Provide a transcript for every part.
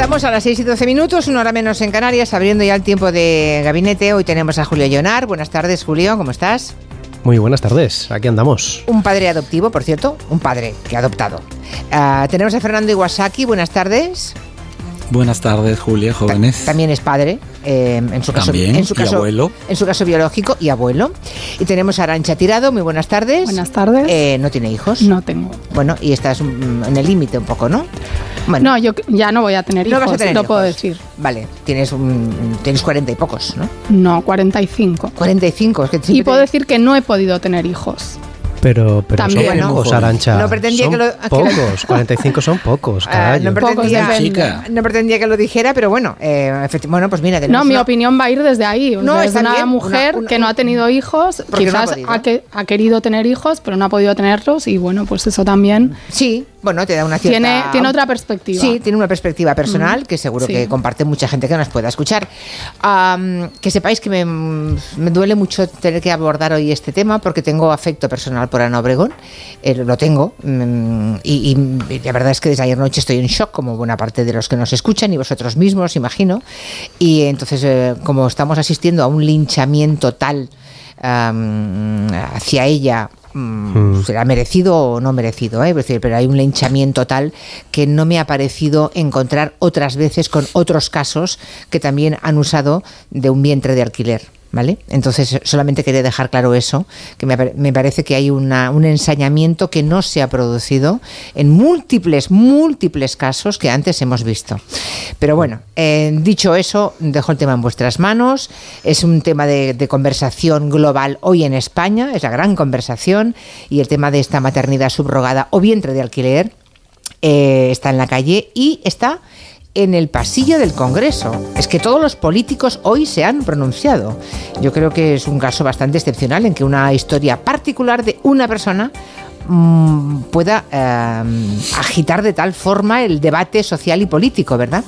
estamos a las 6 y 12 minutos, una hora menos en Canarias, abriendo ya el tiempo de gabinete. Hoy tenemos a Julio Llonar. Buenas tardes, Julio, ¿cómo estás? Muy buenas tardes, aquí andamos. Un padre adoptivo, por cierto, un padre que ha adoptado. Ah, tenemos a Fernando Iwasaki, buenas tardes. Buenas tardes, Julia, jóvenes. También es padre, eh, en su caso, También, en su y caso, abuelo. en su caso biológico y abuelo. Y tenemos a Arancha Tirado, muy buenas tardes. Buenas tardes. Eh, no tiene hijos. No tengo. Bueno, y estás mm, en el límite un poco, ¿no? Bueno, No, yo ya no voy a tener no hijos, vas a tener lo hijos. puedo decir. Vale, tienes un, tienes 40 y pocos, ¿no? No, 45. 45, es que Y puedo decir que no he podido tener hijos. Pero, pero También. son Bueno. pocos, Arancha. No pretendía son que lo- pocos, 45 son pocos, caballo. no, pretendía, Pocos Chica. no pretendía que lo dijera, pero bueno, eh, bueno, pues mira, No, mi una- opinión va a ir desde ahí. No, desde está una bien, mujer una- una- que no ha tenido hijos, Porque no ha quizás ha, que- ha querido tener hijos, pero no ha podido tenerlos y bueno, pues eso también Sí, bueno, te da una cierta... tiene, tiene otra perspectiva. Sí, tiene una perspectiva personal que seguro sí. que comparte mucha gente que nos pueda escuchar. Am, que sepáis que me, me duele mucho tener que abordar hoy este tema porque tengo afecto personal por Ana Obregón, eh, lo tengo, mm, y, y la verdad es que desde ayer noche estoy en shock, como buena parte de los que nos escuchan y vosotros mismos, imagino. Y entonces, eh, como estamos asistiendo a un linchamiento tal hacia ella, mm, será merecido o no merecido, ¿eh? Decir, pero hay un linchamiento tal que no me ha parecido encontrar otras veces con otros casos que también han usado de un vientre de alquiler. ¿Vale? Entonces, solamente quería dejar claro eso, que me, me parece que hay una- un ensañamiento que no se ha producido en múltiples, múltiples casos que antes hemos visto. Pero bueno, eh, dicho eso, dejo el tema en vuestras manos. Es un tema de, de conversación global hoy en España, es la gran conversación, y el tema de esta maternidad subrogada o vientre de alquiler eh, está en la calle y está en el pasillo del Congreso. Es que todos los políticos hoy se han pronunciado. Yo creo que es un caso bastante excepcional en que una historia particular de una persona mm, pueda eh, agitar de tal forma el debate social y político, ¿verdad?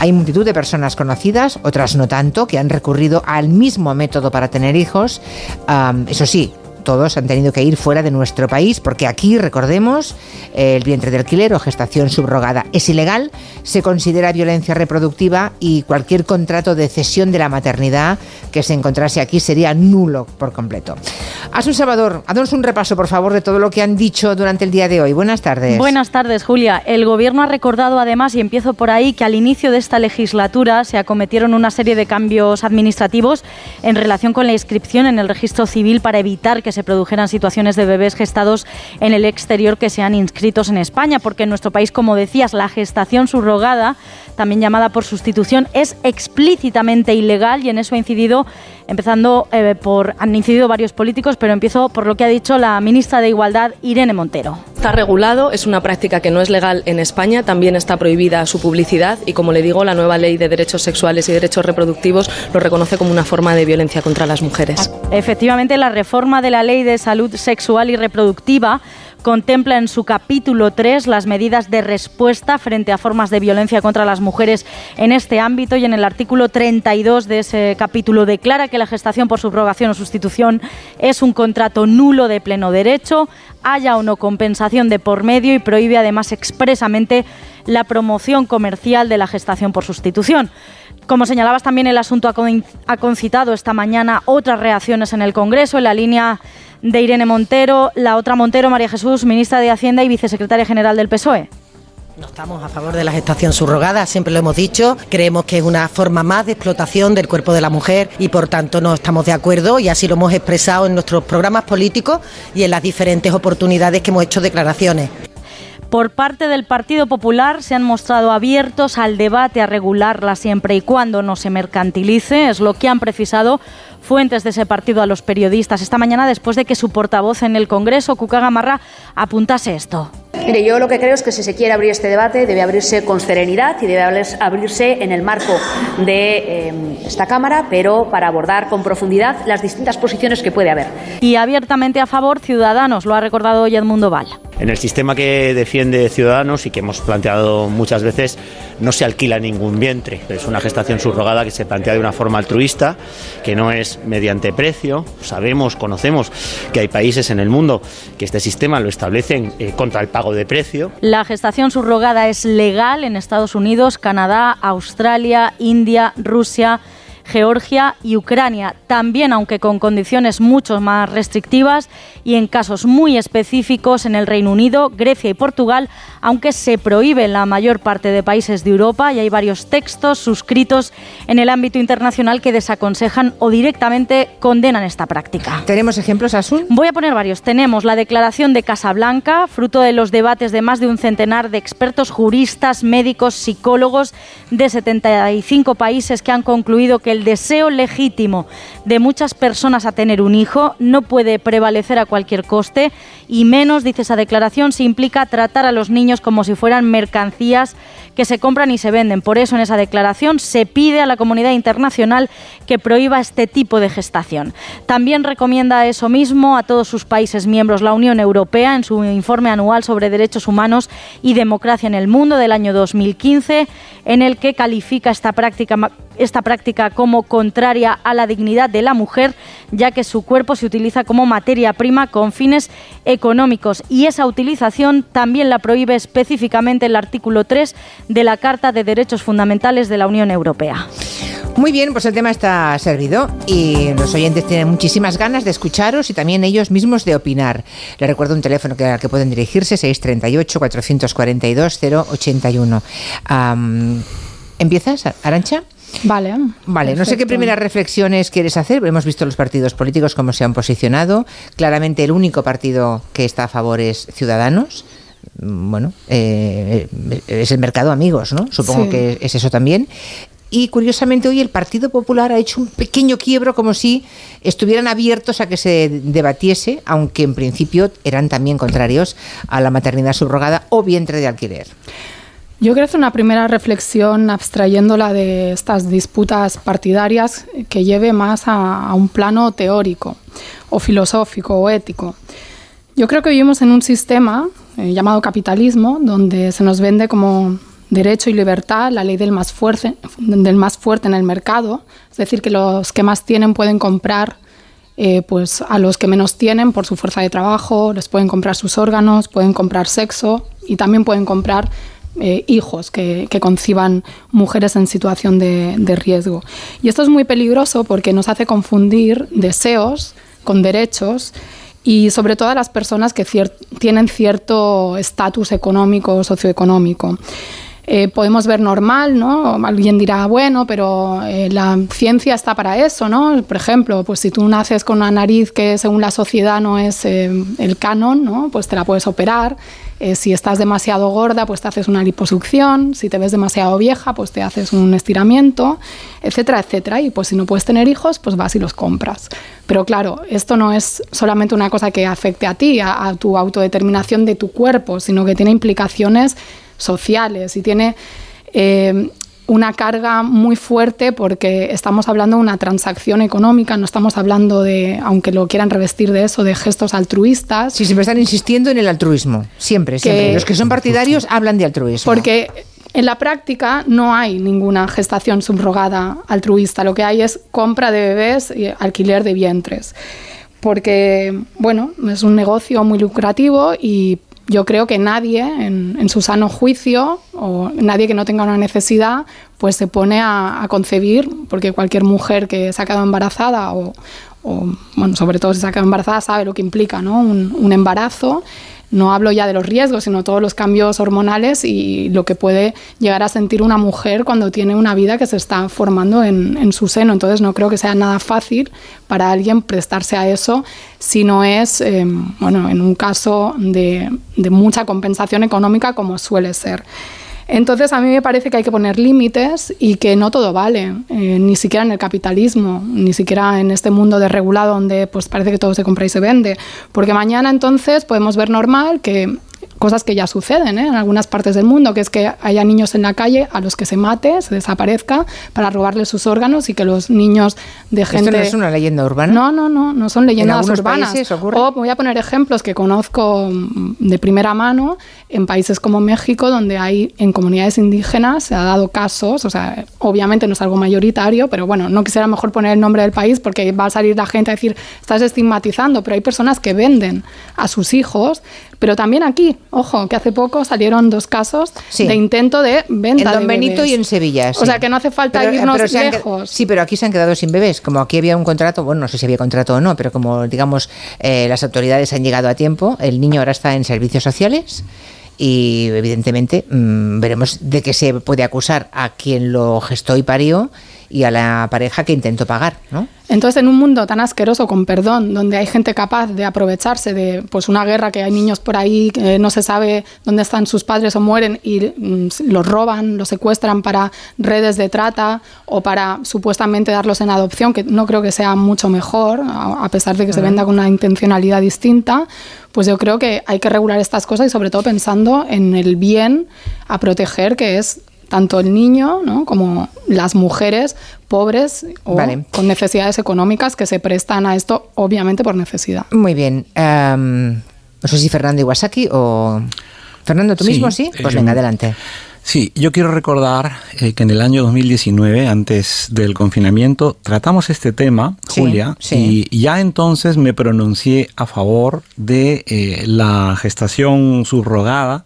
Hay multitud de personas conocidas, otras no tanto, que han recurrido al mismo método para tener hijos. Am, eso sí, todos han tenido que ir fuera de nuestro país porque aquí, recordemos, el vientre de alquiler o gestación subrogada es ilegal, se considera violencia reproductiva y cualquier contrato de cesión de la maternidad que se encontrase aquí sería nulo por completo. Asun Salvador, haznos un repaso, por favor, de todo lo que han dicho durante el día de hoy. Buenas tardes. Buenas tardes, Julia. El Gobierno ha recordado además, y empiezo por ahí, que al inicio de esta legislatura se acometieron una serie de cambios administrativos en relación con la inscripción en el registro civil para evitar que se produjeran situaciones de bebés gestados en el exterior que sean inscritos en España, porque en nuestro país, como decías, la gestación subrogada, también llamada por sustitución, es explícitamente ilegal y en eso ha incidido, empezando eh, por, han incidido varios políticos, pero empiezo por lo que ha dicho la ministra de Igualdad, Irene Montero. Está regulado, es una práctica que no es legal en España, también está prohibida su publicidad y como le digo, la nueva ley de derechos sexuales y derechos reproductivos lo reconoce como una forma de violencia contra las mujeres. Efectivamente, la reforma de la Ley de Salud Sexual y Reproductiva contempla en su capítulo 3 las medidas de respuesta frente a formas de violencia contra las mujeres en este ámbito y en el artículo 32 de ese capítulo declara que la gestación por subrogación o sustitución es un contrato nulo de pleno derecho, haya o no compensación de por medio y prohíbe además expresamente la promoción comercial de la gestación por sustitución. Como señalabas también, el asunto ha con- ha concitado esta mañana otras reacciones en el Congreso en la línea de Irene Montero, la otra Montero, María Jesús, ministra de Hacienda y vicesecretaria general del PSOE. No estamos a favor de la gestación subrogada, siempre lo hemos dicho. Creemos que es una forma más de explotación del cuerpo de la mujer y por tanto no estamos de acuerdo y así lo hemos expresado en nuestros programas políticos y en las diferentes oportunidades que hemos hecho declaraciones. Por parte del Partido Popular se han mostrado abiertos al debate a regularla siempre y cuando no se mercantilice, es lo que han precisado fuentes de ese partido a los periodistas esta mañana después de que su portavoz en el Congreso, Cuca Gamarra, apuntase esto. Mire, yo lo que creo es que si se quiere abrir este debate debe abrirse con serenidad y debe abrirse- en el marco de eh, esta Cámara, pero para abordar con profundidad las distintas posiciones que puede haber. Y abiertamente a favor, Ciudadanos, lo ha recordado hoy Edmundo Val. En el sistema que defiende Ciudadanos y que hemos planteado muchas veces, no se alquila ningún vientre. Es una gestación subrogada que se plantea de una forma altruista, que no es mediante precio. Sabemos, conocemos que hay países en el mundo que este sistema lo establecen eh, contra el pago de precio. La gestación subrogada es legal en Estados Unidos, Canadá, Australia, India, Rusia. Georgia y Ucrania, también aunque con condiciones mucho más restrictivas y en casos muy específicos en el Reino Unido, Grecia y Portugal, aunque se prohíbe en la mayor parte de países de Europa y hay varios textos suscritos en el ámbito internacional que desaconsejan o directamente condenan esta práctica. ¿Tenemos ejemplos, Asun? Voy a poner varios. Tenemos la Declaración de Casablanca, fruto de los debates de más de un centenar de expertos juristas, médicos, psicólogos de 75 países que han concluido que el deseo legítimo de muchas personas a tener un hijo no puede prevalecer a cualquier coste y menos, dice esa declaración, si implica tratar a los niños como si fueran mercancías que se compran y se venden. Por eso en esa declaración se pide a la comunidad internacional que prohíba este tipo de gestación. También recomienda eso mismo a todos sus países miembros la Unión Europea en su informe anual sobre derechos humanos y democracia en el mundo del año 2015, en el que califica esta práctica esta práctica como contraria a la dignidad de la mujer, ya que su cuerpo se utiliza como materia prima con fines económicos y esa utilización también la prohíbe específicamente el artículo 3 de la Carta de Derechos Fundamentales de la Unión Europea. Muy bien, pues el tema está servido y los oyentes tienen muchísimas ganas de escucharos y también ellos mismos de opinar. Les recuerdo un teléfono al que pueden dirigirse, 638-442-081. ¿Empiezas, Arancha? Vale. Vale, no sé qué primeras reflexiones quieres hacer. Hemos visto los partidos políticos cómo se han posicionado. Claramente el único partido que está a favor es Ciudadanos bueno, eh, es el mercado amigos, ¿no? Supongo que es eso también. Y curiosamente hoy el Partido Popular ha hecho un pequeño quiebro como si estuvieran abiertos a que se debatiese, aunque en principio eran también contrarios a la maternidad subrogada o vientre de alquiler. Yo creo que una primera reflexión abstrayéndola de estas disputas partidarias que lleve más a un plano teórico o filosófico o ético. Yo creo que vivimos en un sistema eh, llamado capitalismo, donde se nos vende como derecho y libertad la ley del más, fuerte, del más fuerte en el mercado, es decir, que los que más tienen pueden comprar eh, pues a los que menos tienen por su fuerza de trabajo, les pueden comprar sus órganos, pueden comprar sexo y también pueden comprar eh, hijos que, conciban mujeres en situación de, riesgo. Y esto es muy peligroso porque nos hace confundir deseos con derechos y sobre todo a las personas que tienen cierto estatus económico o socioeconómico. Eh, podemos ver normal, ¿no? Alguien dirá, bueno, pero eh, la ciencia está para eso, ¿no? Por ejemplo, pues si tú naces con una nariz que según la sociedad no es eh, el canon, ¿no? Pues te la puedes operar. Si estás demasiado gorda, pues te haces una liposucción, si te ves demasiado vieja, pues te haces un estiramiento, etcétera, etcétera. Y pues si no puedes tener hijos, pues vas y los compras. Pero claro, esto no es solamente una cosa que afecte a ti, a, tu autodeterminación de tu cuerpo, sino que tiene implicaciones sociales y tiene eh, una carga muy fuerte porque estamos hablando de una transacción económica, no estamos hablando de, aunque lo quieran revestir de eso, de gestos altruistas. Sí, siempre están insistiendo en el altruismo, siempre, siempre. Los que son partidarios hablan de altruismo. Porque en la práctica no hay ninguna gestación subrogada altruista, lo que hay es compra de bebés y alquiler de vientres. Porque, bueno, es un negocio muy lucrativo y yo creo que nadie en, su sano juicio o nadie que no tenga una necesidad pues se pone a, concebir porque cualquier mujer que se ha quedado embarazada o, bueno sobre todo si se ha quedado embarazada sabe lo que implica ¿no? un, un embarazo no hablo ya de los riesgos, sino todos los cambios hormonales y lo que puede llegar a sentir una mujer cuando tiene una vida que se está formando en, su seno. Entonces no creo que sea nada fácil para alguien prestarse a eso si no es, em, bueno, en un caso de mucha compensación económica como suele ser. Entonces a mí me parece que hay que poner límites y que no todo vale, eh, ni siquiera en el capitalismo, ni siquiera en este mundo desregulado donde pues parece que todo se compra y se vende, porque mañana entonces podemos ver normal que cosas que ya suceden ¿eh? en algunas partes del mundo, que es que haya niños en la calle a los que se mate, se desaparezca para robarles sus órganos y que los niños de gente... ¿Esto no es una leyenda urbana? No, no, no, no son leyendas ¿En urbanas. Ocurre? O voy a poner ejemplos que conozco mm, de primera mano en países como México, donde hay en comunidades indígenas se ha dado casos, o sea, obviamente no es algo mayoritario, pero bueno, no quisiera mejor poner el nombre del país porque va a salir la gente a decir, estás estigmatizando, pero hay personas que venden a sus hijos, pero también aquí, ojo, que hace poco salieron dos casos Sí. de intento de venta En Don de Benito bebés. y en Sevilla. O sea, que no hace falta Pero- irnos pero han lejos. sí, pero aquí se han quedado sin bebés. Como aquí había un contrato, bueno, no sé si había contrato o no, pero como, digamos, eh, las autoridades han llegado a tiempo, el niño ahora está en servicios sociales y, evidentemente, mm, veremos de qué se puede acusar a quien lo gestó y parió y a la pareja que intentó pagar, ¿no? Entonces, en un mundo tan asqueroso, con perdón, donde hay gente capaz de aprovecharse de pues una guerra que hay niños por ahí que no se sabe dónde están sus padres o mueren y mm, los roban, los secuestran para redes de trata o para supuestamente darlos en adopción, que no creo que sea mucho mejor, a a pesar de que se venda con una intencionalidad distinta, pues yo creo que hay que regular estas cosas y sobre todo pensando en el bien a proteger, que es tanto el niño ¿no? como las mujeres pobres o Vale. con necesidades económicas que se prestan a esto, obviamente por necesidad. Muy bien. em, no sé si Fernando Iwasaki o... Fernando, ¿tú Sí, mismo sí? Pues eh, venga, adelante. Sí, yo quiero recordar eh, que en el año 2019, antes del confinamiento, tratamos este tema, Sí, Julia, sí. y ya entonces me pronuncié a favor de eh, la gestación subrogada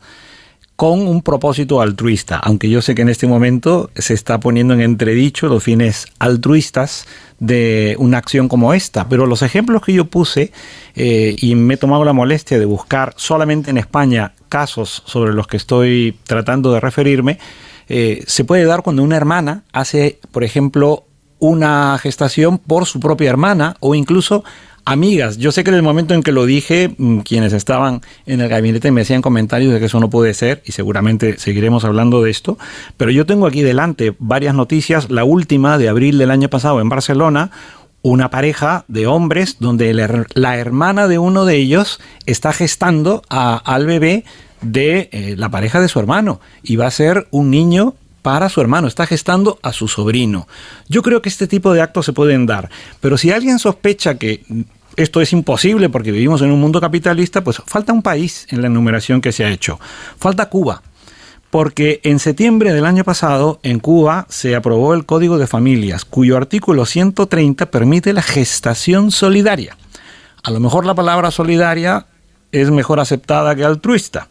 con un propósito altruista, aunque yo sé que en este momento se está poniendo en entredicho los fines altruistas de una acción como esta, pero los ejemplos que yo puse eh, y me he tomado la molestia de buscar solamente en España casos sobre los que estoy tratando de referirme, eh, se puede dar cuando una hermana hace, por ejemplo, una gestación por su propia hermana o incluso amigas. Yo sé que en el momento en que lo dije, mm, quienes estaban en el gabinete me hacían comentarios de que eso no puede ser y seguramente seguiremos hablando de esto, pero yo tengo aquí delante varias noticias, la última de abril del año pasado en Barcelona, una pareja de hombres donde la, her- la hermana de uno de ellos está gestando a- al bebé de eh, la pareja de su hermano y va a ser un niño para su hermano, está gestando a su sobrino. Yo creo que este tipo de actos se pueden dar, pero si alguien sospecha que esto es imposible porque vivimos en un mundo capitalista, pues falta un país en la enumeración que se ha hecho. Falta Cuba. Porque en septiembre del año pasado en Cuba se aprobó el Código de Familias, cuyo artículo 130 permite la gestación solidaria. A lo mejor la palabra solidaria es mejor aceptada que altruista.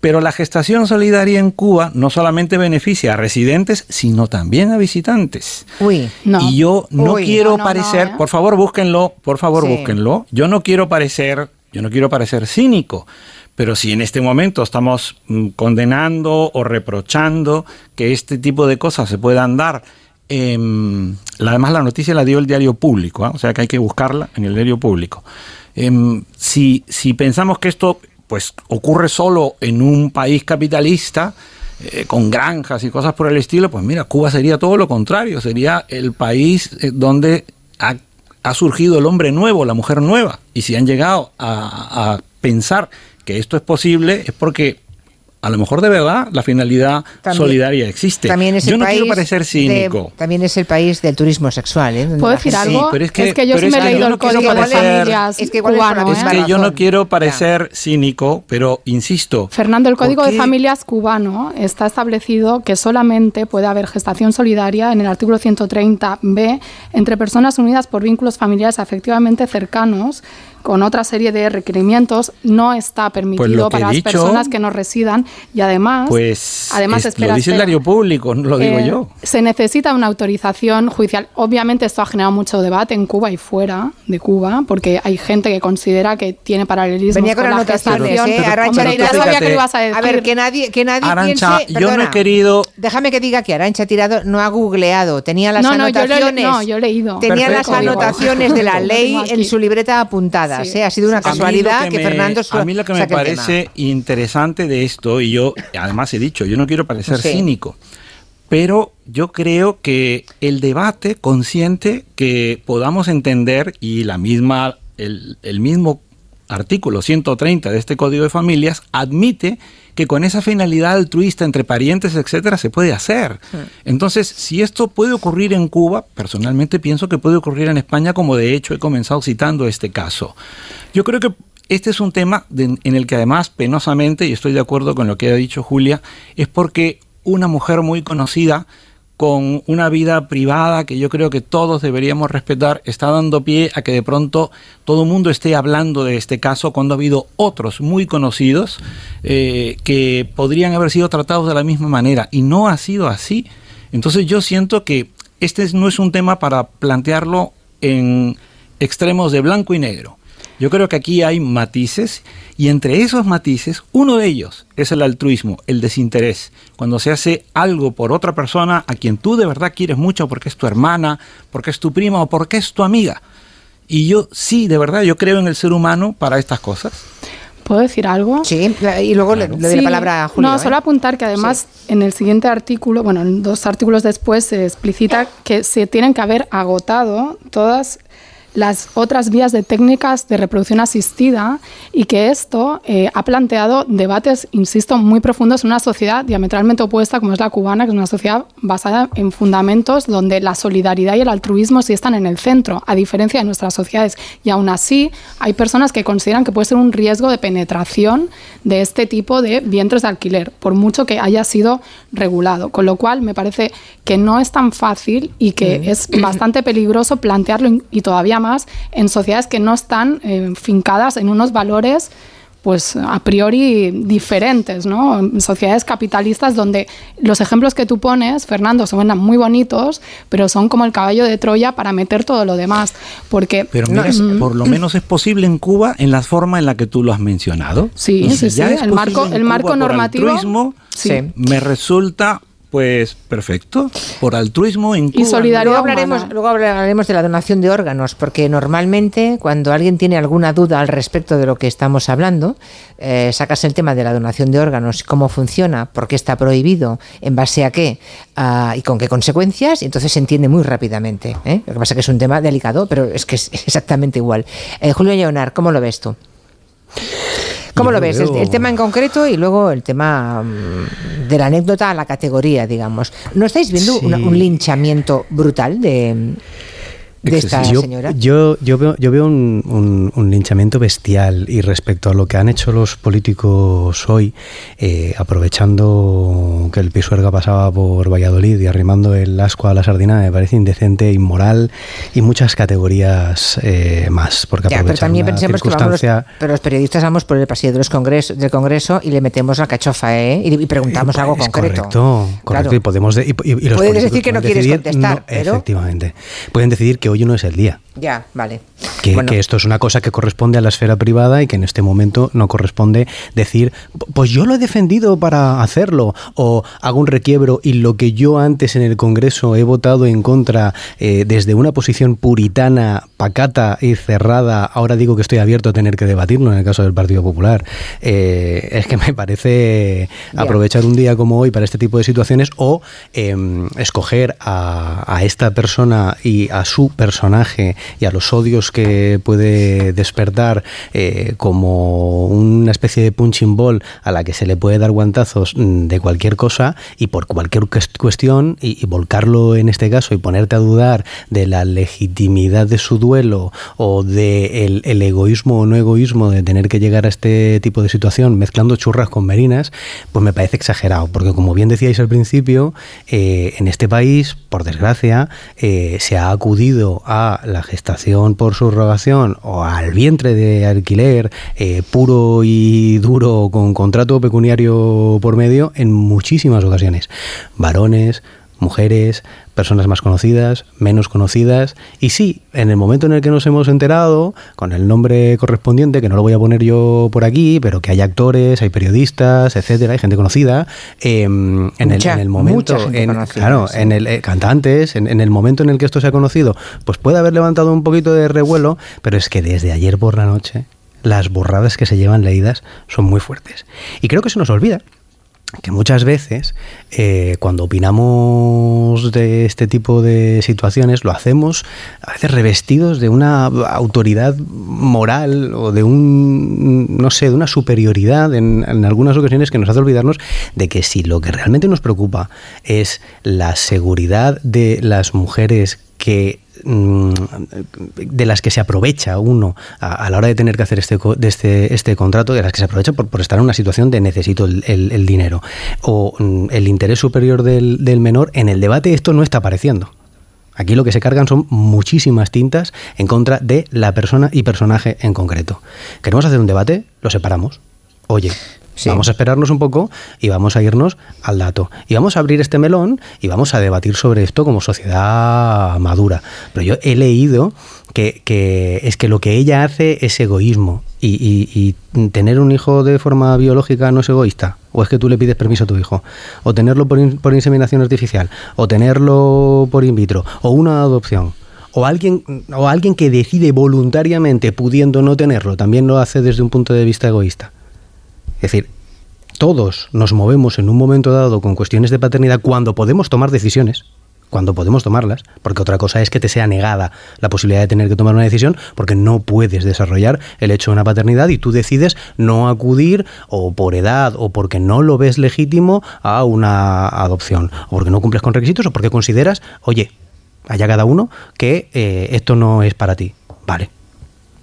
Pero la gestación solidaria en Cuba no solamente beneficia a residentes, sino también a visitantes. Uy. No. Y yo no Uy. quiero No, no, no, parecer, ¿eh? por favor búsquenlo, por favor Sí. búsquenlo. Yo no quiero parecer, yo no quiero parecer cínico, pero si en este momento estamos mm, condenando o reprochando que este tipo de cosas se puedan dar, la- además la noticia la dio el diario público, ¿ah? o sea que hay que buscarla en el diario público. Em, si, si pensamos que esto pues ocurre solo en un país capitalista, eh, con granjas y cosas por el estilo, pues mira, Cuba sería todo lo contrario, sería el país eh, donde ha, ha surgido el hombre nuevo, la mujer nueva. Y si han llegado a, a pensar que esto es posible, es porque a lo mejor de verdad la finalidad También- solidaria existe. También es Yo el no país quiero parecer de- cínico. también es el país del turismo sexual. ¿eh? ¿Puedo decir algo? pero es que- que yo pero sí es me he que yo leído no el quiero código de familias es que cubano. ¿eh? Es yo no quiero Ya. parecer cínico, pero insisto. Fernando, el Código ¿por de? Familias cubano está establecido que solamente puede haber gestación solidaria en el artículo 130b entre personas unidas por vínculos familiares afectivamente cercanos con otra serie de requerimientos no está permitido Pues que para las dicho, personas que no residan y además Pues además es- espera, lo dice el diario público, no lo digo Eh, yo. Se necesita una autorización judicial. Obviamente esto ha generado mucho debate en Cuba y fuera de Cuba, porque hay gente que considera que tiene paralelismos Venía con la anotaciones, gestación. ¿eh? Arancha, Hombre, ya sabía fíjate- que lo ibas a decir. A ver, que nadie, que nadie Arancha, piense... yo no he perdona, querido- Déjame que diga que Arancha Tirado no ha googleado, tenía las No, no, yo anotaciones... no, yo he leído. Tenía Perfecto. las anotaciones de la ley en su libreta apuntadas, Sí. ¿eh? Ha sido una casualidad que, me- Fernando su- A mí lo que me parece interesante de esto, y yo además he dicho, yo no quiero parecer Sí. cínico, pero yo creo que el debate consciente que podamos entender y la misma, el, el mismo artículo 130 de este Código de Familias admite que con esa finalidad altruista entre parientes, etcétera, se puede hacer. Entonces, si esto puede ocurrir en Cuba, personalmente pienso que puede ocurrir en España, como de hecho he comenzado citando este caso. Yo creo que este es un tema en el que además, penosamente, y estoy de acuerdo con lo que ha dicho Julia, es porque una mujer muy conocida con una vida privada que yo creo que todos deberíamos respetar, está dando pie a que de pronto todo el mundo esté hablando de este caso cuando ha habido otros muy conocidos eh, que podrían haber sido tratados de la misma manera y no ha sido así. Entonces yo siento que este no es un tema para plantearlo en extremos de blanco y negro. Yo creo que aquí hay matices y entre esos matices, uno de ellos es el altruismo, el desinterés. Cuando se hace algo por otra persona a quien tú de verdad quieres mucho porque es tu hermana, porque es tu prima o porque es tu amiga. Y yo sí, de verdad, yo creo en el ser humano para estas cosas. ¿Puedo decir algo? Sí, y luego le, doy la palabra a Julio. No, solo ¿eh? apuntar que además en el siguiente artículo, bueno, en dos artículos después se explicita que se tienen que haber agotado todas las otras vías de técnicas de reproducción asistida y que esto eh, ha planteado debates, insisto, muy profundos en una sociedad diametralmente opuesta como es la cubana, que es una sociedad basada en fundamentos donde la solidaridad y el altruismo sí están en el centro, a diferencia de nuestras sociedades. Y aún así hay personas que consideran que puede ser un riesgo de penetración de este tipo de vientres de alquiler, por mucho que haya sido regulado. Con lo cual me parece que no es tan fácil y que mm. es bastante peligroso plantearlo y todavía más en sociedades que no están eh, fincadas en unos valores pues a priori diferentes, ¿no? En sociedades capitalistas donde los ejemplos que tú pones, Fernando, suenan muy bonitos, pero son como el caballo de Troya para meter todo lo demás, porque pero por lo menos es posible en Cuba en la forma en la que tú lo has mencionado. Sí, sí, sí. El marco, el marco normativo, sí. me resulta pues perfecto, por altruismo en Cuba. Y solidaridad. Luego hablaremos, luego hablaremos de la donación de órganos, porque normalmente cuando alguien tiene alguna duda al respecto de lo que estamos hablando, eh, sacas el tema de la donación de órganos, cómo funciona, por qué está prohibido, en base a qué ah, y con qué consecuencias, y entonces se entiende muy rápidamente. ¿eh? Lo que pasa es que es un tema delicado, pero es que es exactamente igual. Eh, Julio Leonar, ¿cómo lo ves tú? ¿Cómo lo ves? El, tema en concreto y luego el tema mm, de la anécdota a la categoría, digamos. ¿No estáis viendo un linchamiento brutal de, de esta yo, señora? Yo, yo veo, yo veo un, un, linchamiento bestial y respecto a lo que han hecho los políticos hoy, eh, aprovechando que el Pisuerga pasaba por Valladolid y arrimando el asco a la sardina, me parece indecente, inmoral y muchas categorías eh, más. Porque ya, pero también pensemos que vamos los, pero los periodistas vamos por el pasillo de los congresos, del Congreso y le metemos la cachofa ¿eh? y, preguntamos algo concreto. Correcto, correcto. Y podemos y, Puedes decir que no quieres contestar, pero... Efectivamente. Pueden decidir que hoy no es el día. Ya, vale. Que, esto es una cosa que corresponde a la esfera privada y que en este momento no corresponde decir, pues yo lo he defendido para hacerlo, o hago un requiebro y lo que yo antes en el Congreso he votado en contra eh, desde una posición puritana, pacata y cerrada, ahora digo que estoy abierto a tener que debatirlo en el caso del Partido Popular. Eh, es que me parece aprovechar un día como hoy para este tipo de situaciones o em, escoger a, a esta persona y a su personaje y a los odios que puede despertar eh, como una especie de punching ball a la que se le puede dar guantazos mm, de cualquier cosa y por cualquier cuestión y, volcarlo en este caso y ponerte a dudar de la legitimidad de su duelo o de el, egoísmo o no egoísmo de tener que llegar a este tipo de situación mezclando churras con merinas, pues me parece exagerado, porque como bien decíais al principio, eh, en este país, por desgracia, eh, se ha acudido a la gestación por subrogación o al vientre de alquiler eh, puro y duro con contrato pecuniario por medio en muchísimas ocasiones. Varones, mujeres, personas más conocidas, menos conocidas. Y sí, en el momento en el que nos hemos enterado, con el nombre correspondiente, que no lo voy a poner yo por aquí, pero que hay actores, hay periodistas, etcétera, hay gente conocida, em, en, el, momento, en, claro, en el eh, cantantes, en, el momento en el que esto se ha conocido, pues puede haber levantado un poquito de revuelo, pero es que desde ayer por la noche las borradas que se llevan leídas son muy fuertes. Y creo que se nos olvida que muchas veces eh, cuando opinamos de este tipo de situaciones lo hacemos a veces revestidos de una autoridad moral o de un no sé de una superioridad en, en algunas ocasiones que nos hace olvidarnos de que si lo que realmente nos preocupa es la seguridad de las mujeres que mm, de las que se aprovecha uno a, la hora de tener que hacer este, de este, este contrato, de las que se aprovecha por, por estar en una situación de necesito el, el, el dinero o mm, el interés superior del, del menor, en el debate esto no está apareciendo. Aquí lo que se cargan son muchísimas tintas en contra de la persona y personaje en concreto. Queremos hacer un debate, lo separamos. Oye, Vamos a esperarnos un poco y vamos a irnos al dato. Y vamos a abrir este melón y vamos a debatir sobre esto como sociedad madura. Pero yo he leído que, es que lo que ella hace es egoísmo. Y, y, tener un hijo de forma biológica no es egoísta. O es que tú le pides permiso a tu hijo. O tenerlo por, por inseminación artificial. O tenerlo por in vitro. O una adopción o alguien, o alguien que decide voluntariamente, pudiendo no tenerlo, también lo hace desde un punto de vista egoísta. Es decir, todos nos movemos en un momento dado con cuestiones de paternidad cuando podemos tomar decisiones, cuando podemos tomarlas, porque otra cosa es que te sea negada la posibilidad de tener que tomar una decisión porque no puedes desarrollar el hecho de una paternidad y tú decides no acudir o por edad o porque no lo ves legítimo a una adopción, o porque no cumples con requisitos o porque consideras, oye, allá cada uno, que eh, esto no es para ti. Vale,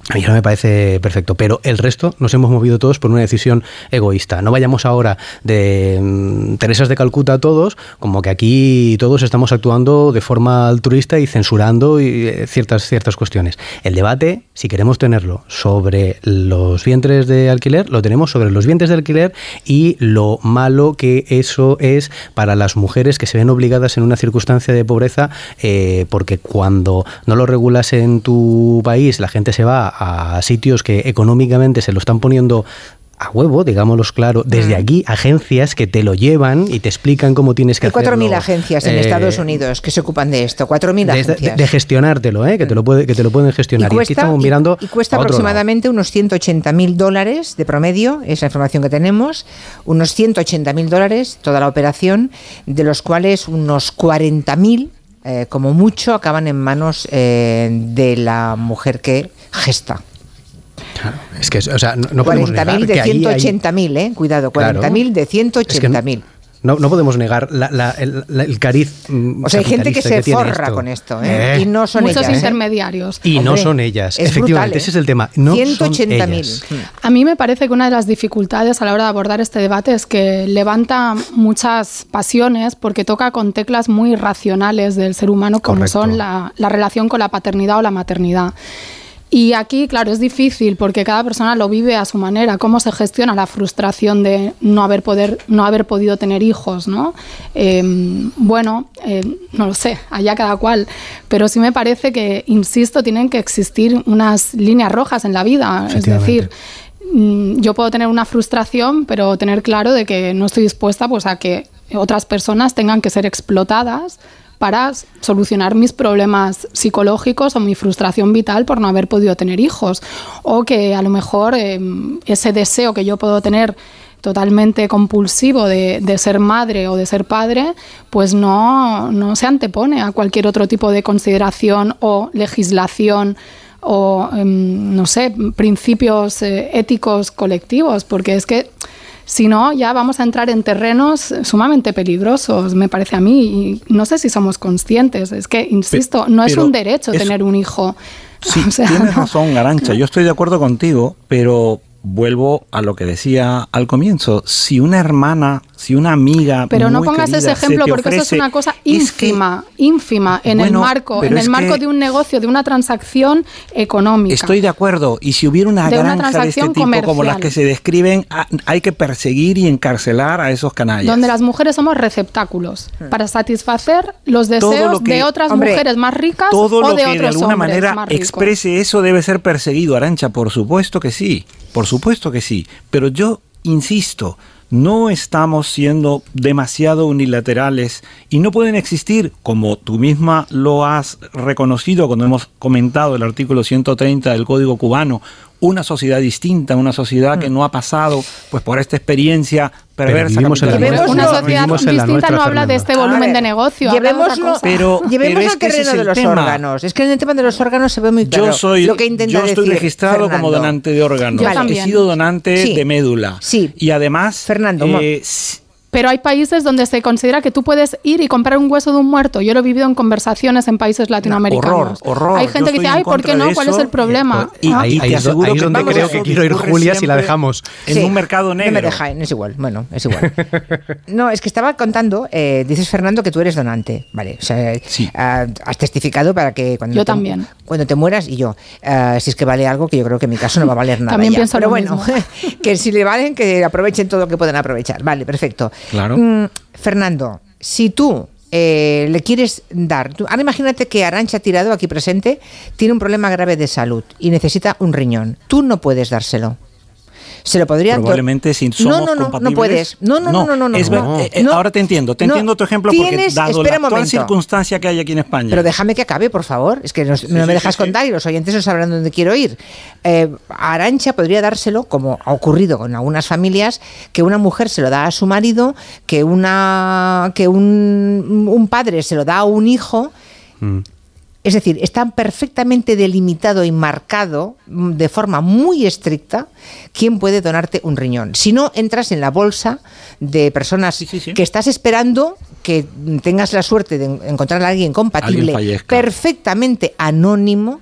a mí no me parece perfecto, pero el resto nos hemos movido todos por una decisión egoísta. No vayamos ahora de mm, Teresas de Calcuta todos, como que aquí todos estamos actuando de forma altruista y censurando eh, ciertas, ciertas cuestiones. El debate, si queremos tenerlo sobre los vientres de alquiler, lo tenemos sobre los vientres de alquiler y lo malo que eso es para las mujeres que se ven obligadas en una circunstancia de pobreza, eh, porque cuando no lo regulas en tu país, la gente se va a sitios que económicamente se lo están poniendo a huevo, digámoslo claro, desde mm. aquí agencias que te lo llevan y te explican cómo tienes que Hay hacerlo. 4.000 agencias en eh, Estados Unidos que se ocupan de esto, 4.000 agencias. De, de, gestionártelo, ¿eh? que, te lo puede, que te lo pueden gestionar. Y, cuesta, y aquí estamos mirando y, y cuesta aproximadamente unos 180.000 dólares de promedio, esa información que tenemos, unos 180.000 dólares toda la operación, de los cuales unos 40.000 eh, como mucho acaban en manos eh, de la mujer que gesta. Claro, es que, o sea, no, no 40.000 de 180.000, hay... ¿eh? Cuidado, 40.000 claro. de 180.000. Es que no, no, podemos negar la, la, el, el, cariz. O sea, hay gente que se que forra esto. con esto, ¿eh? ¿Eh? Y no son Muchos ellas. intermediarios. Y Hombre, no son ellas. es Efectivamente, brutal, ¿eh? ese es el tema. No 180.000. A mí me parece que una de las dificultades a la hora de abordar este debate es que levanta muchas pasiones porque toca con teclas muy racionales del ser humano, como Correcto. son la, la relación con la paternidad o la maternidad. Y aquí, claro, es difícil porque cada persona lo vive a su manera. Cómo se gestiona la frustración de no haber, poder, no haber podido tener hijos, ¿no? Eh, bueno, eh, no lo sé, allá cada cual. Pero sí me parece que, insisto, tienen que existir unas líneas rojas en la vida. Es decir, mm, yo puedo tener una frustración, pero tener claro de que no estoy dispuesta pues, a que otras personas tengan que ser explotadas para solucionar mis problemas psicológicos o mi frustración vital por no haber podido tener hijos. O que a lo mejor eh, ese deseo que yo puedo tener totalmente compulsivo de, ser madre o de ser padre, pues no, no se antepone a cualquier otro tipo de consideración o legislación o, eh, no sé, principios eh, éticos colectivos, porque es que si no, ya vamos a entrar en terrenos sumamente peligrosos, me parece a mí. Y no sé si somos conscientes. Es que, insisto, no es un derecho tener un hijo. Sí, o sea, tienes no. razón, Arancha. Yo estoy de acuerdo contigo, pero vuelvo a lo que decía al comienzo. Si una hermana, si una amiga. Pero no pongas ese ejemplo porque ofrece, eso es una cosa ínfima, es que, ínfima en bueno, el marco, en el marco de un negocio, de una transacción económica. Estoy de acuerdo. Y si hubiera una de granja una de este tipo comercial. como las que se describen, ah, hay que perseguir y encarcelar a esos canallas. Donde las mujeres somos receptáculos hmm. para satisfacer los deseos que, de otras hombre, mujeres más ricas todo o lo de que otros de alguna manera exprese eso debe ser perseguido, Arancha. Por supuesto que sí. Por supuesto que sí, pero yo insisto, no estamos siendo demasiado unilaterales y no pueden existir, como tú misma lo has reconocido cuando hemos comentado el artículo 130 del Código cubano, una sociedad distinta, una sociedad que no ha pasado pues por esta experiencia perversa. la capitalista. Una sociedad Vivimos en la distinta nuestra, no habla de este volumen ver, de negocio. Llevémoslo. Pero- llevemos pero es al terreno es de el los tema. órganos. Es que en el tema de los órganos se ve muy claro Yo soy, lo que intenta yo estoy decir registrado como donante de órganos. Yo He sido donante Sí. de médula. Sí. Y además, Fernando, eh, Pero hay países donde se considera que tú puedes ir y comprar un hueso de un muerto. Yo lo he vivido en conversaciones en países latinoamericanos. horror, horror. Hay gente que dice, ay, ¿por qué no? ¿Cuál es eso". el problema? Y- Ah, y ahí te es do- aseguro ahí es que donde creo que quiero ir Julia si la dejamos. En Sí. un mercado No me negro. dejan, es igual. Bueno, es igual. No, es que estaba contando, eh, dices Fernando que tú eres donante, vale. O sea, Sí. ah, has testificado para que cuando Yo te, también. cuando te mueras y yo, ah, si es que vale algo, que yo creo que en mi caso no va a valer nada. También ya. pienso Pero lo bueno, mismo. que si le valen, que aprovechen todo lo que puedan aprovechar. Vale, perfecto. Claro. Mm, Fernando, si tú eh, le quieres dar. tú- ahora imagínate que Arancha Tirado, aquí presente, tiene un problema grave de salud y necesita un riñón. Tú no puedes dárselo. Se lo podría Probablemente si somos no, no, no, no compatibles. puedes. No, no, no, no, no. no, es no. eh, eh, No. ahora te entiendo. Te No. entiendo tu ejemplo porque Tienes- dado espera la actual momento. circunstancia que hay aquí en España. Pero déjame que acabe, por favor. Es que nos- no me sí, dejas sí, sí. contar y los oyentes no sabrán dónde quiero ir. Eh, a Arancha podría dárselo, como ha ocurrido con algunas familias, que una mujer se lo da a su marido, que, una, que un, un padre se lo da a un hijo. Es decir, está perfectamente delimitado y marcado mm, de forma muy estricta quién puede donarte un riñón. Si no, entras en la bolsa de personas Sí, sí, sí. que estás esperando que tengas la suerte de en- encontrar a alguien compatible, Alguien perfectamente anónimo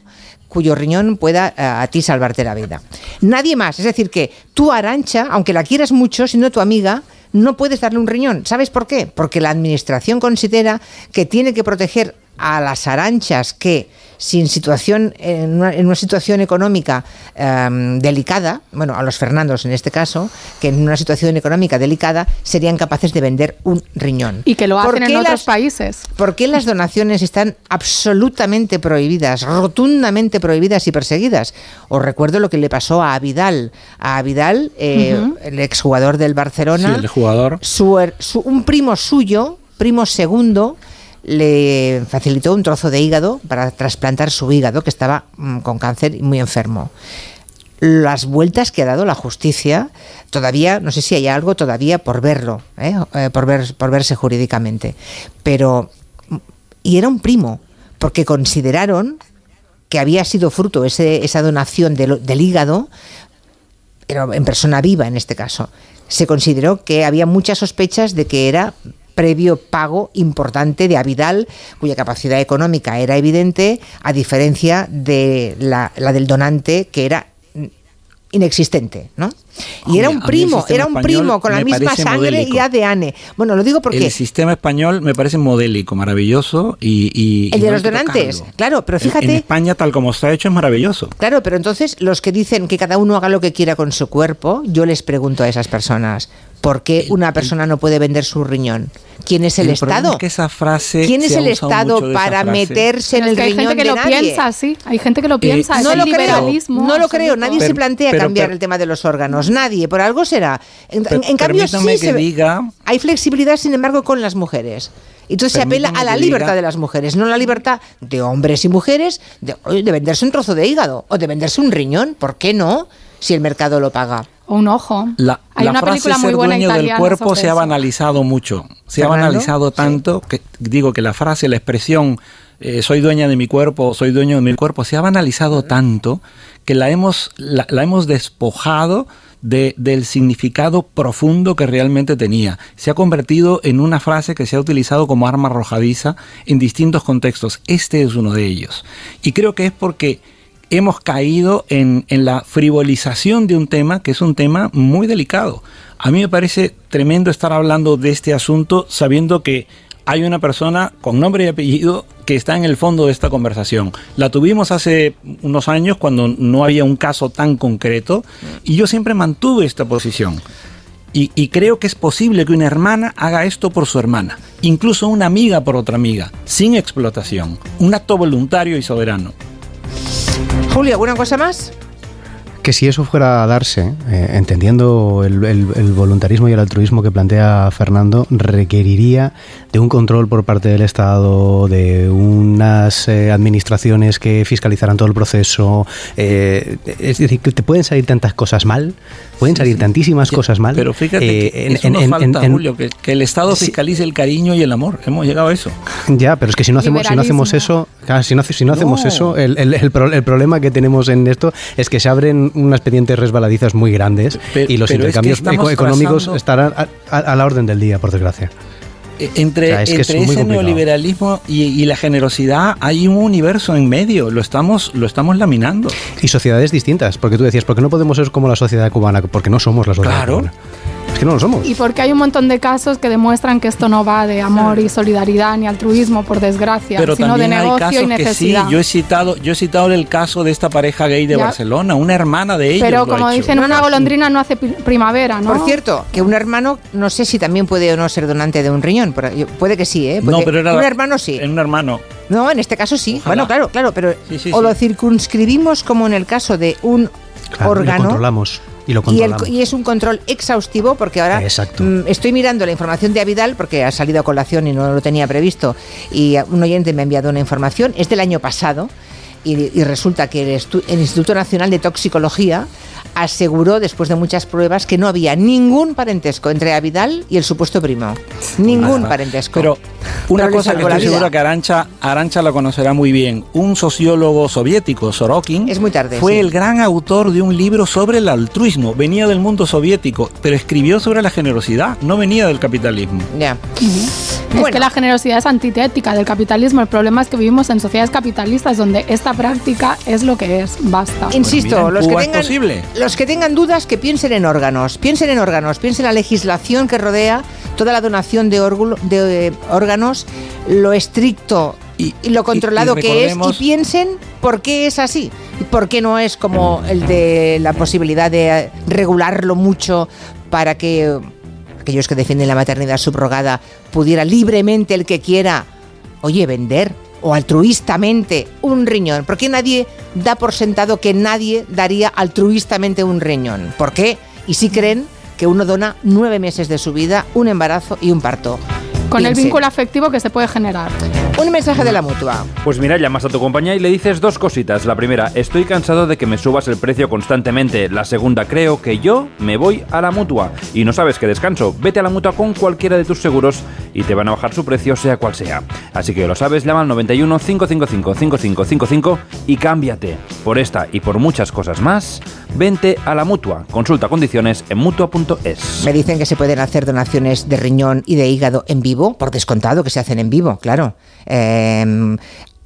cuyo riñón pueda eh, a ti salvarte la vida. Nadie más. Es decir, que tú, Arancha, aunque la quieras mucho, siendo tu amiga, no puedes darle un riñón. ¿Sabes por qué? Porque la administración considera que tiene que proteger a las aranchas que sin situación en una, en una situación económica em, delicada, bueno, a los Fernandos en este caso, que en una situación económica delicada serían capaces de vender un riñón. Y que lo ¿Por hacen en otros las- países. ¿Por qué las donaciones están absolutamente prohibidas, rotundamente prohibidas y perseguidas? Os recuerdo lo que le pasó a Vidal. A Vidal, eh, el exjugador del Barcelona, Sí, el jugador. su her- su- un primo suyo, primo segundo, le facilitó un trozo de hígado para trasplantar su hígado, que estaba mm, con cáncer y muy enfermo. Las vueltas que ha dado la justicia, todavía, no sé si hay algo todavía por verlo, ¿eh? Eh, por, ver, por verse jurídicamente, pero. Y era un primo, porque consideraron que había sido fruto ese, esa donación del, del hígado, pero en persona viva en este caso. Se consideró que había muchas sospechas de que era previo pago importante de Avidal, cuya capacidad económica era evidente, a diferencia de la, la del donante, que era inexistente, ¿no? Y Hombre, era un primo, era un primo con la misma sangre modélico. y ADN. Bueno, lo digo porque El sistema español me parece modélico, maravilloso y... y- El y de no los donantes, tocarlo. claro, pero En- En, fíjate- España, tal como está hecho, es maravilloso. Claro, pero entonces los que dicen que cada uno haga lo que quiera con su cuerpo, yo les pregunto a esas personas, ¿por qué una persona no puede vender su riñón? ¿Quién es el, Estado? es que esa frase ¿Quién es el Estado para meterse en el que hay riñón gente que de lo nadie? piensa así. Hay gente que lo piensa. no es lo el creo, liberalismo. no lo creo, nadie se plantea pero- cambiar pero- el tema de los órganos, nadie, por algo será. En, Per- en cambio, sí que se diga- hay flexibilidad, sin embargo, con las mujeres. Entonces se apela a la libertad diga- de las mujeres, no a la libertad de hombres y mujeres de venderse un trozo de hígado o de venderse un riñón. ¿Por qué no? Si el mercado lo paga. O un ojo. La, Hay la una frase película muy ser buena dueño del cuerpo se ha banalizado mucho. Se ha banalizado tanto que digo que la frase, la expresión eh, soy dueña de mi cuerpo, soy dueño de mi cuerpo, se ha banalizado tanto que la hemos, la, la hemos despojado de- del significado profundo que realmente tenía. Se ha convertido en una frase que se ha utilizado como arma arrojadiza en distintos contextos. Este es uno de ellos. Y creo que es porque hemos caído en, en la frivolización de un tema que es un tema muy delicado. A mí me parece tremendo estar hablando de este asunto sabiendo que hay una persona con nombre y apellido que está en el fondo de esta conversación. La tuvimos hace unos años cuando no había un caso tan concreto y yo siempre mantuve esta posición. Y, y creo que es posible que una hermana haga esto por su hermana, incluso una amiga por otra amiga, sin explotación. Un acto voluntario y soberano. Julio, ¿alguna cosa más? que si eso fuera a darse, eh, entendiendo el, el, voluntarismo y el altruismo que plantea Fernando, requeriría de un control por parte del Estado, de unas eh, administraciones que fiscalizaran todo el proceso. Eh, es decir, que te pueden salir tantas cosas mal, pueden salir tantísimas cosas mal. Pero fíjate que eso no falta, Julio, que, el Estado fiscalice el cariño y el amor. Hemos llegado a eso. Ya, pero es que si no hacemos, si no hacemos eso, si no, si no hacemos eso, el, el, el, problema que tenemos en esto es que se abren unas pendientes resbaladizas muy grandes y los intercambios económicos estarán a, la orden del día, por desgracia. E, entre, ese neoliberalismo y, la generosidad hay un universo en medio, lo estamos, lo estamos laminando. Y sociedades distintas, porque tú decías, ¿por qué no podemos ser como la sociedad cubana? Porque no somos la sociedad claro. cubana. Es que no lo somos. Y porque hay un montón de casos que demuestran que esto no va de amor y solidaridad ni altruismo, por desgracia, sino de negocio y necesidad. sí. Yo he citado, yo he citado el caso de esta pareja gay de Barcelona, una hermana de ellos. Pero como dicen, una golondrina no hace primavera, ¿no? Por cierto, que un hermano, no sé si también puede o no ser donante de un riñón, puede que sí, ¿eh? no, pero era un hermano sí. Un hermano. No, en este caso sí. Bueno, claro, claro, pero o lo circunscribimos como en el caso de un órgano. Lo controlamos. Y, es un control exhaustivo porque ahora mm, estoy mirando la información de Avidal porque ha salido a colación y no lo tenía previsto y un oyente me ha enviado una información, es del año pasado y, resulta que el Instituto Nacional de Toxicología aseguró después de muchas pruebas que no había ningún parentesco entre Avidal y el supuesto primo. Ningún parentesco. Pero una cosa que estoy seguro que Arancha, Arancha la conocerá muy bien. Un sociólogo soviético, Sorokin, es muy tarde, fue el gran autor de un libro sobre el altruismo. Venía del mundo soviético, pero escribió sobre la generosidad, no venía del capitalismo. Ya. Es que la generosidad es antitética del capitalismo. El problema es que vivimos en sociedades capitalistas donde esta práctica es lo que es. Basta. Insisto, los, que tengan, los que tengan dudas que piensen en órganos. Piensen en órganos. Piensen en la legislación que rodea toda la donación de, de eh, órganos, lo estricto y, lo controlado que es y piensen por qué es así. ¿Por qué no es como el de la posibilidad de regularlo mucho para que aquellos que defienden la maternidad subrogada, pudiera libremente el que quiera, oye, vender o altruistamente un riñón. ¿Por qué nadie da por sentado que nadie daría altruistamente un riñón? ¿Por qué? Y si creen que uno dona nueve meses de su vida, un embarazo y un parto. Con el vínculo afectivo que se puede generar. Un mensaje de la mutua. Pues mira, llamas a tu compañía y le dices dos cositas. La primera, estoy cansado de que me subas el precio constantemente. La segunda, creo que yo me voy a la mutua. Y no sabes que descanso. Vete a la mutua con cualquiera de tus seguros y te van a bajar su precio, sea cual sea. Así que lo sabes, llama al 91 555 5555 y cámbiate. Por esta y por muchas cosas más, vente a la mutua. Consulta condiciones en mutua.es. Me dicen que se pueden hacer donaciones de riñón y de hígado en vivo, por descontado que se hacen en vivo, claro. Em,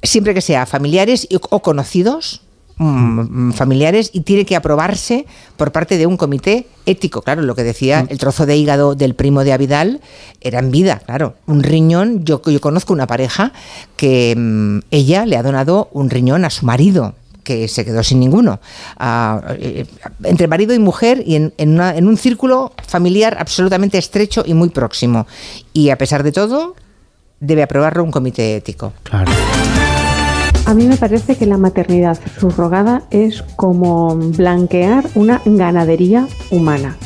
siempre que sea familiares o conocidos, mm, familiares y tiene que aprobarse por parte de un comité ético. Claro, lo que decía, mm. el trozo de hígado del primo de Avidal era en vida, claro. Un riñón, yo, yo conozco una pareja que mm, ella le ha donado un riñón a su marido que se quedó sin ninguno. Ah, eh, entre marido y mujer y en, en un círculo familiar absolutamente estrecho y muy próximo. Y a pesar de todo, debe aprobarlo un comité ético. Claro. A mí me parece que la maternidad subrogada es como blanquear una ganadería humana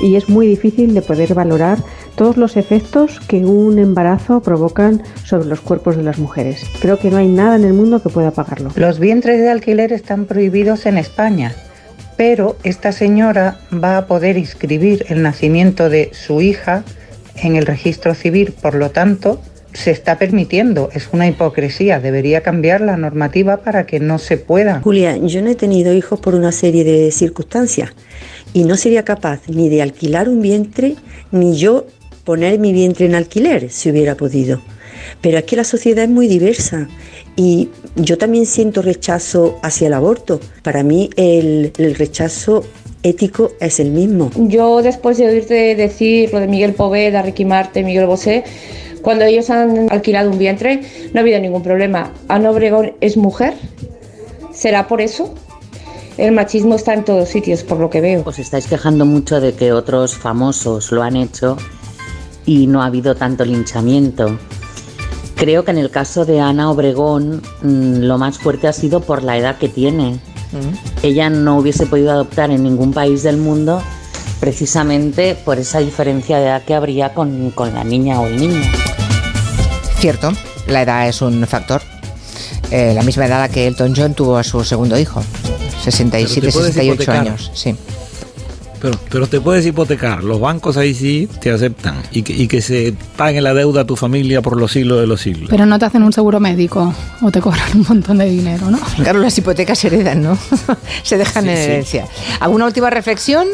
y es muy difícil de poder valorar todos los efectos que un embarazo provocan sobre los cuerpos de las mujeres. Creo que no hay nada en el mundo que pueda pagarlo. Los vientres de alquiler están prohibidos en España, pero esta señora va a poder inscribir el nacimiento de su hija en el registro civil, por lo tanto, se está permitiendo. Es una hipocresía. Debería cambiar la normativa para que no se pueda. Julia, yo no he tenido hijos por una serie de circunstancias y no sería capaz ni de alquilar un vientre ni yo poner mi vientre en alquiler si hubiera podido. Pero es que la sociedad es muy diversa y yo también siento rechazo hacia el aborto. Para mí el, el rechazo ético es el mismo. Yo después de oírte decir lo de Miguel Poveda, Ricky Marte, Miguel Bosé, cuando ellos han alquilado un vientre, no ha habido ningún problema. Ana Obregón es mujer. ¿Será por eso? El machismo está en todos sitios, por lo que veo. Os estáis quejando mucho de que otros famosos lo han hecho y no ha habido tanto linchamiento. Creo que en el caso de Ana Obregón mm, lo más fuerte ha sido por la edad que tiene ella no hubiese podido adoptar en ningún país del mundo precisamente por esa diferencia de edad que habría con, con la niña o el niño. Cierto, la edad es un factor. Eh, la misma edad a la que Elton John tuvo a su segundo hijo, 67, Pero te puedes 68 hipotecar. años. Sí. Pero, pero te puedes hipotecar, los bancos ahí sí te aceptan y que, y que se pague la deuda a tu familia por los siglos de los siglos. Pero no te hacen un seguro médico o te cobran un montón de dinero, ¿no? Claro, las hipotecas se heredan, ¿no? se dejan Sí, en sí. herencia. ¿Alguna última reflexión?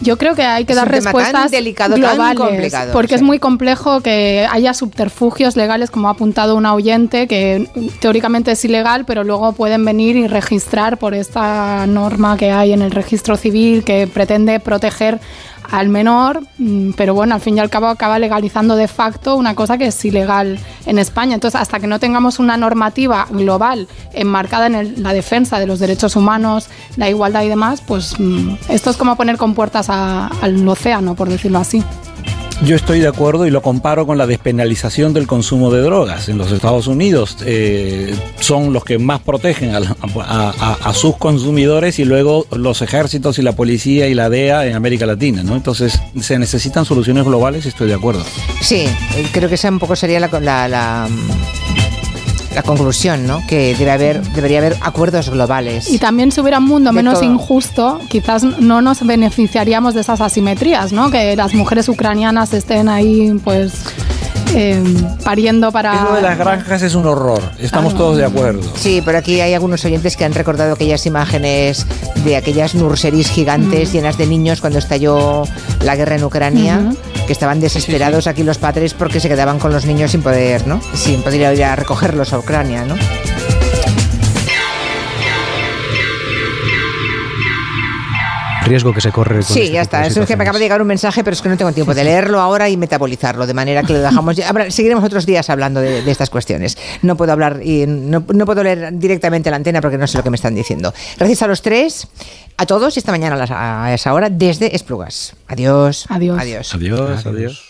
Yo creo que hay que Es dar tema tan respuestas delicado, tan globales, complicado, porque sí. es muy complejo que haya subterfugios legales, como ha apuntado una oyente, que teóricamente es ilegal, pero luego pueden venir y registrar por esta norma que hay en el registro civil que pretende proteger al menor, mm, pero bueno, al fin y al cabo acaba legalizando de facto una cosa que es ilegal en España. Entonces, hasta que no tengamos una normativa global enmarcada en el- la defensa de los derechos humanos, la igualdad y demás, pues mm, esto es como poner con puertas a- al océano, por decirlo así. Yo estoy de acuerdo y lo comparo con la despenalización del consumo de drogas. En los Estados Unidos eh, son los que más protegen a, a- sus consumidores y luego los ejércitos y la policía y la DEA en América Latina. ¿no? Entonces se necesitan soluciones globales y estoy de acuerdo. Sí, creo que esa un poco sería la, la, la, la conclusión, ¿no? Que debe haber, debería haber acuerdos globales. Y también si hubiera un mundo menos todo. injusto, quizás no nos beneficiaríamos de esas asimetrías, ¿no? Que las mujeres ucranianas estén ahí, pues, eh, pariendo para... Eso de las granjas es un horror. Estamos todos de acuerdo. Sí, pero aquí hay algunos oyentes que han recordado aquellas imágenes de aquellas nurseries gigantes Mm. llenas de niños cuando estalló la guerra en Ucrania, que estaban desesperados aquí los padres porque se quedaban con los niños sin poder, ¿no? Sin poder ir a recogerlos a Ucrania, ¿no? Riesgo que se corre con Sí, este ya está. Eso es que me acaba de llegar un mensaje, pero es que no tengo tiempo de leerlo ahora y metabolizarlo, de manera que lo dejamos. ya- habrá- seguiremos otros días hablando de, de estas cuestiones. No puedo hablar y no, no puedo leer directamente la antena porque no sé lo que me están diciendo. Gracias a los tres, a todos y esta mañana a, las- a esa hora desde Esplugas. Adiós. Adiós. Adiós. Adiós, adiós.